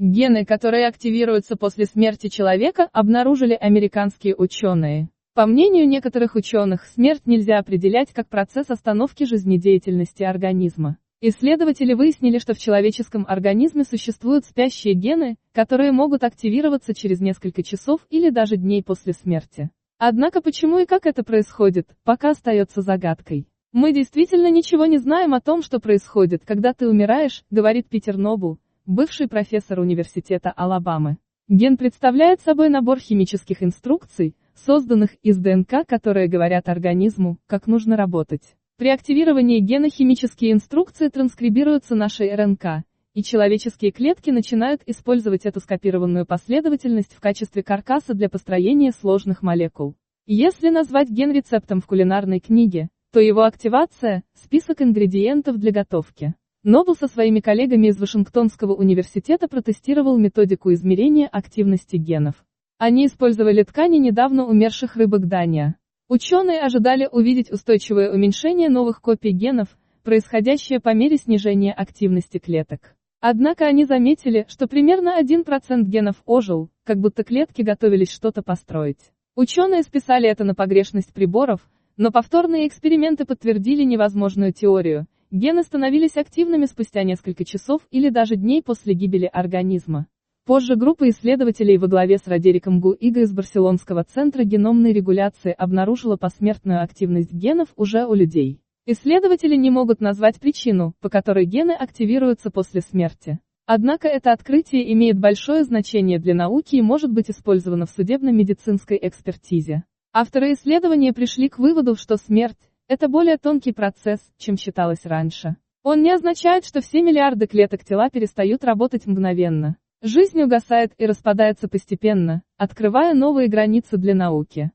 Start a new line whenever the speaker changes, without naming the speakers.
Гены, которые активируются после смерти человека, обнаружили американские ученые. По мнению некоторых ученых, смерть нельзя определять как процесс остановки жизнедеятельности организма. Исследователи выяснили, что в человеческом организме существуют спящие гены, которые могут активироваться через несколько часов или даже дней после смерти. Однако почему и как это происходит, пока остается загадкой. Мы действительно ничего не знаем о том, что происходит, когда ты умираешь, говорит Питер Нобу, бывший профессор университета Алабамы. Ген представляет собой набор химических инструкций, созданных из ДНК, которые говорят организму, как нужно работать. При активировании гена химические инструкции транскрибируются нашей РНК, и человеческие клетки начинают использовать эту скопированную последовательность в качестве каркаса для построения сложных молекул. Если назвать ген рецептом в кулинарной книге, то его активация – список ингредиентов для готовки. Нобл со своими коллегами из Вашингтонского университета протестировал методику измерения активности генов. Они использовали ткани недавно умерших рыбок Дания. Ученые ожидали увидеть устойчивое уменьшение новых копий генов, происходящее по мере снижения активности клеток. Однако они заметили, что примерно 1% генов ожил, как будто клетки готовились что-то построить. Ученые списали это на погрешность приборов, но повторные эксперименты подтвердили невозможную теорию, Гены становились активными спустя несколько часов или даже дней после гибели организма. Позже группа исследователей во главе с Радериком Гуиго из Барселонского центра геномной регуляции обнаружила посмертную активность генов уже у людей. Исследователи не могут назвать причину, по которой гены активируются после смерти. Однако это открытие имеет большое значение для науки и может быть использовано в судебно-медицинской экспертизе. Авторы исследования пришли к выводу, что смерть, это более тонкий процесс, чем считалось раньше. Он не означает, что все миллиарды клеток тела перестают работать мгновенно. Жизнь угасает и распадается постепенно, открывая новые границы для науки.